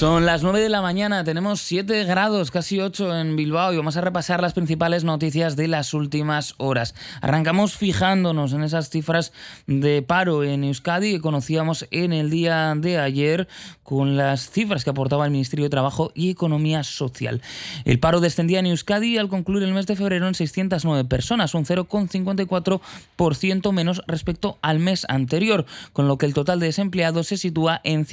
Son las 9 de la mañana, tenemos 7 grados, casi 8 en Bilbao y vamos a repasar las principales noticias de las últimas horas. Arrancamos fijándonos en esas cifras de paro en Euskadi que conocíamos en el día de ayer con las cifras que aportaba el Ministerio de Trabajo y Economía Social. El paro descendía en Euskadi al concluir el mes de febrero en 609 personas, un 0,54% menos respecto al mes anterior, con lo que el total de desempleados se sitúa en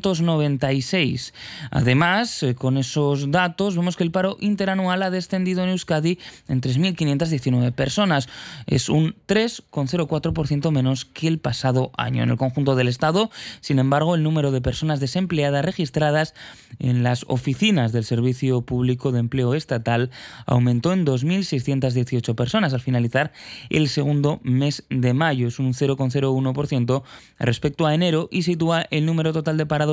112.296. Además, eh, con esos datos vemos que el paro interanual ha descendido en Euskadi en 3.519 personas. Es un 3,04% menos que el pasado año. En el conjunto del Estado, sin embargo, el número de personas desempleadas registradas en las oficinas del Servicio Público de Empleo Estatal aumentó en 2.618 personas al finalizar el segundo mes de mayo. Es un 0,01% respecto a enero y sitúa el número total de parados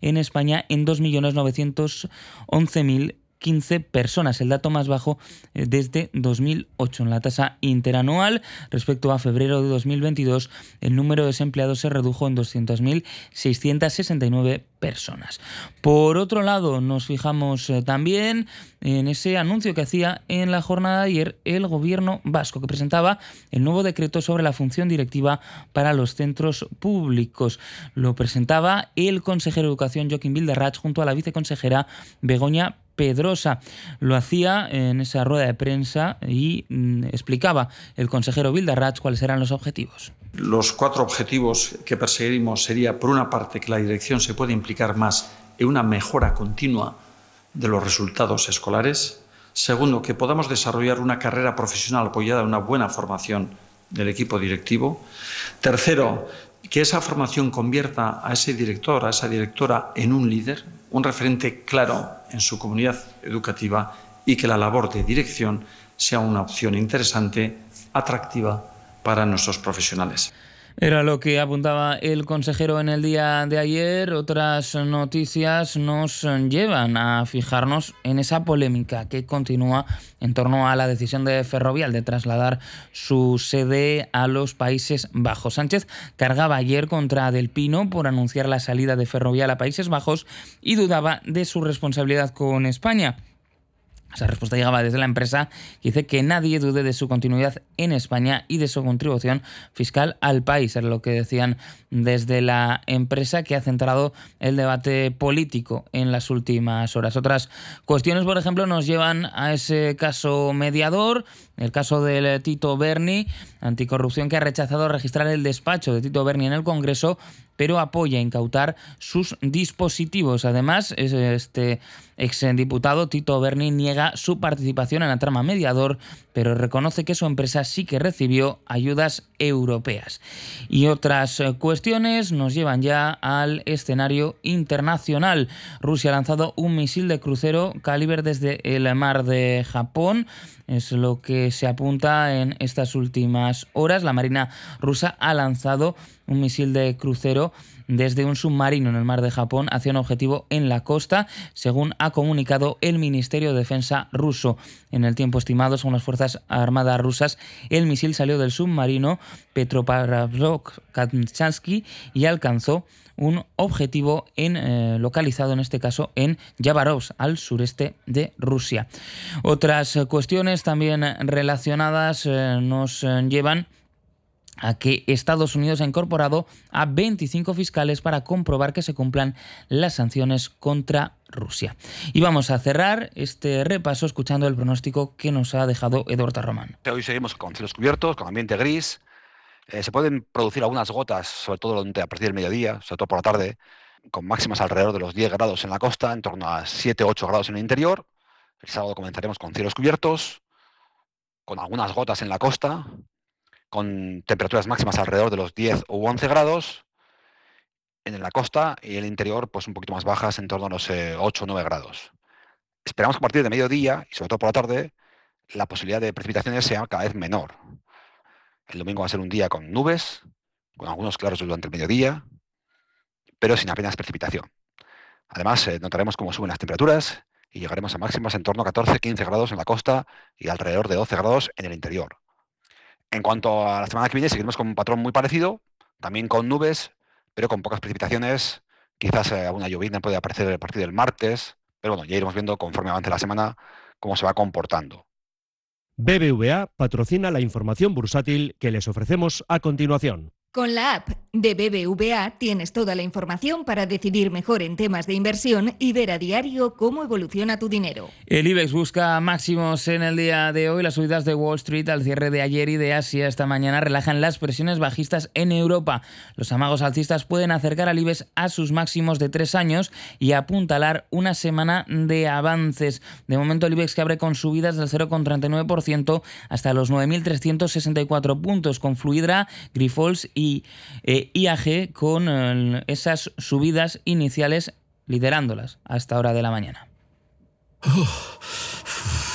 en España en 2.911.000 15 personas, el dato más bajo eh, desde 2008. En la tasa interanual, respecto a febrero de 2022, el número de desempleados se redujo en 200.669 personas. Por otro lado, nos fijamos eh, también en ese anuncio que hacía en la jornada de ayer el gobierno vasco, que presentaba el nuevo decreto sobre la función directiva para los centros públicos. Lo presentaba el consejero de Educación Joaquín Bilderratz junto a la viceconsejera Begoña Pedrosa. Lo hacía en esa rueda de prensa y mm, explicaba el consejero Bildarratz cuáles eran los objetivos. Los cuatro objetivos que perseguimos sería, por una parte, que la dirección se pueda implicar más en una mejora continua de los resultados escolares. Segundo, que podamos desarrollar una carrera profesional apoyada en una buena formación del equipo directivo. Tercero, que esa formación convierta a ese director, a esa directora, en un líder, un referente claro en su comunidad educativa y que la labor de dirección sea una opción interesante, atractiva para nuestros profesionales. Era lo que apuntaba el consejero en el día de ayer. Otras noticias nos llevan a fijarnos en esa polémica que continúa en torno a la decisión de Ferrovial de trasladar su sede a los Países Bajos. Sánchez cargaba ayer contra Del Pino por anunciar la salida de Ferrovial a Países Bajos y dudaba de su responsabilidad con España. Esa respuesta llegaba desde la empresa que dice que nadie dude de su continuidad en España y de su contribución fiscal al país. Es lo que decían desde la empresa que ha centrado el debate político en las últimas horas. Otras cuestiones, por ejemplo, nos llevan a ese caso mediador, el caso del Tito Berni, anticorrupción que ha rechazado registrar el despacho de Tito Berni en el Congreso pero apoya incautar sus dispositivos. Además, este exdiputado Tito Berni niega su participación en la trama mediador, pero reconoce que su empresa sí que recibió ayudas europeas. Y otras eh, cuestiones nos llevan ya al escenario internacional. Rusia ha lanzado un misil de crucero calibre desde el mar de Japón. Es lo que se apunta en estas últimas horas. La Marina rusa ha lanzado un misil de crucero desde un submarino en el mar de Japón hacia un objetivo en la costa, según ha comunicado el Ministerio de Defensa ruso. En el tiempo estimado, según las Fuerzas Armadas rusas, el misil salió del submarino Petropavlovsk-Kamchansky y alcanzó un objetivo en, eh, localizado en este caso en Yabarovsk, al sureste de Rusia. Otras cuestiones también relacionadas eh, nos eh, llevan a que Estados Unidos ha incorporado a 25 fiscales para comprobar que se cumplan las sanciones contra Rusia. Y vamos a cerrar este repaso escuchando el pronóstico que nos ha dejado Eduardo Román. Hoy seguimos con cielos cubiertos, con ambiente gris. Eh, se pueden producir algunas gotas, sobre todo a partir del mediodía, sobre todo por la tarde, con máximas alrededor de los 10 grados en la costa, en torno a 7 8 grados en el interior. El sábado comenzaremos con cielos cubiertos, con algunas gotas en la costa, con temperaturas máximas alrededor de los 10 u 11 grados en la costa y el interior pues un poquito más bajas en torno a los 8 eh, o 9 grados. Esperamos que a partir de mediodía y sobre todo por la tarde la posibilidad de precipitaciones sea cada vez menor. El domingo va a ser un día con nubes, con algunos claros durante el mediodía, pero sin apenas precipitación. Además, eh, notaremos cómo suben las temperaturas y llegaremos a máximas en torno a 14-15 grados en la costa y alrededor de 12 grados en el interior. En cuanto a la semana que viene, seguiremos con un patrón muy parecido, también con nubes, pero con pocas precipitaciones. Quizás eh, alguna llovizna puede aparecer a partir del martes, pero bueno, ya iremos viendo conforme avance la semana cómo se va comportando. BBVA patrocina la información bursátil que les ofrecemos a continuación. Con la app de BBVA tienes toda la información para decidir mejor en temas de inversión y ver a diario cómo evoluciona tu dinero. El IBEX busca máximos en el día de hoy. Las subidas de Wall Street al cierre de ayer y de Asia esta mañana relajan las presiones bajistas en Europa. Los amagos alcistas pueden acercar al IBEX a sus máximos de tres años y apuntalar una semana de avances. De momento el IBEX que abre con subidas del 0,39% hasta los 9.364 puntos con Fluidra, Grifols y eh, IAG con eh, esas subidas iniciales liderándolas a esta hora de la mañana.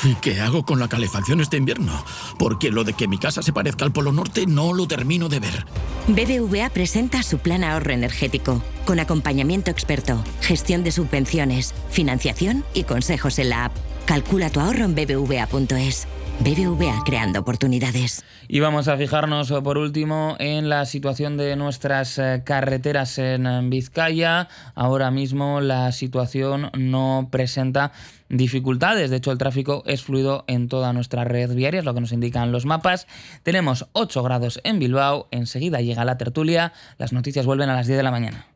¿Y qué hago con la calefacción este invierno? Porque lo de que mi casa se parezca al Polo Norte no lo termino de ver. BBVA presenta su plan ahorro energético, con acompañamiento experto, gestión de subvenciones, financiación y consejos en la app. Calcula tu ahorro en bbva.es. BBVA creando oportunidades. Y vamos a fijarnos eh, por último en la situación de nuestras eh, carreteras en Vizcaya. Ahora mismo la situación no presenta dificultades. De hecho, el tráfico es fluido en toda nuestra red viaria, es lo que nos indican los mapas. Tenemos 8 grados en Bilbao. Enseguida llega la tertulia. Las noticias vuelven a las 10 de la mañana.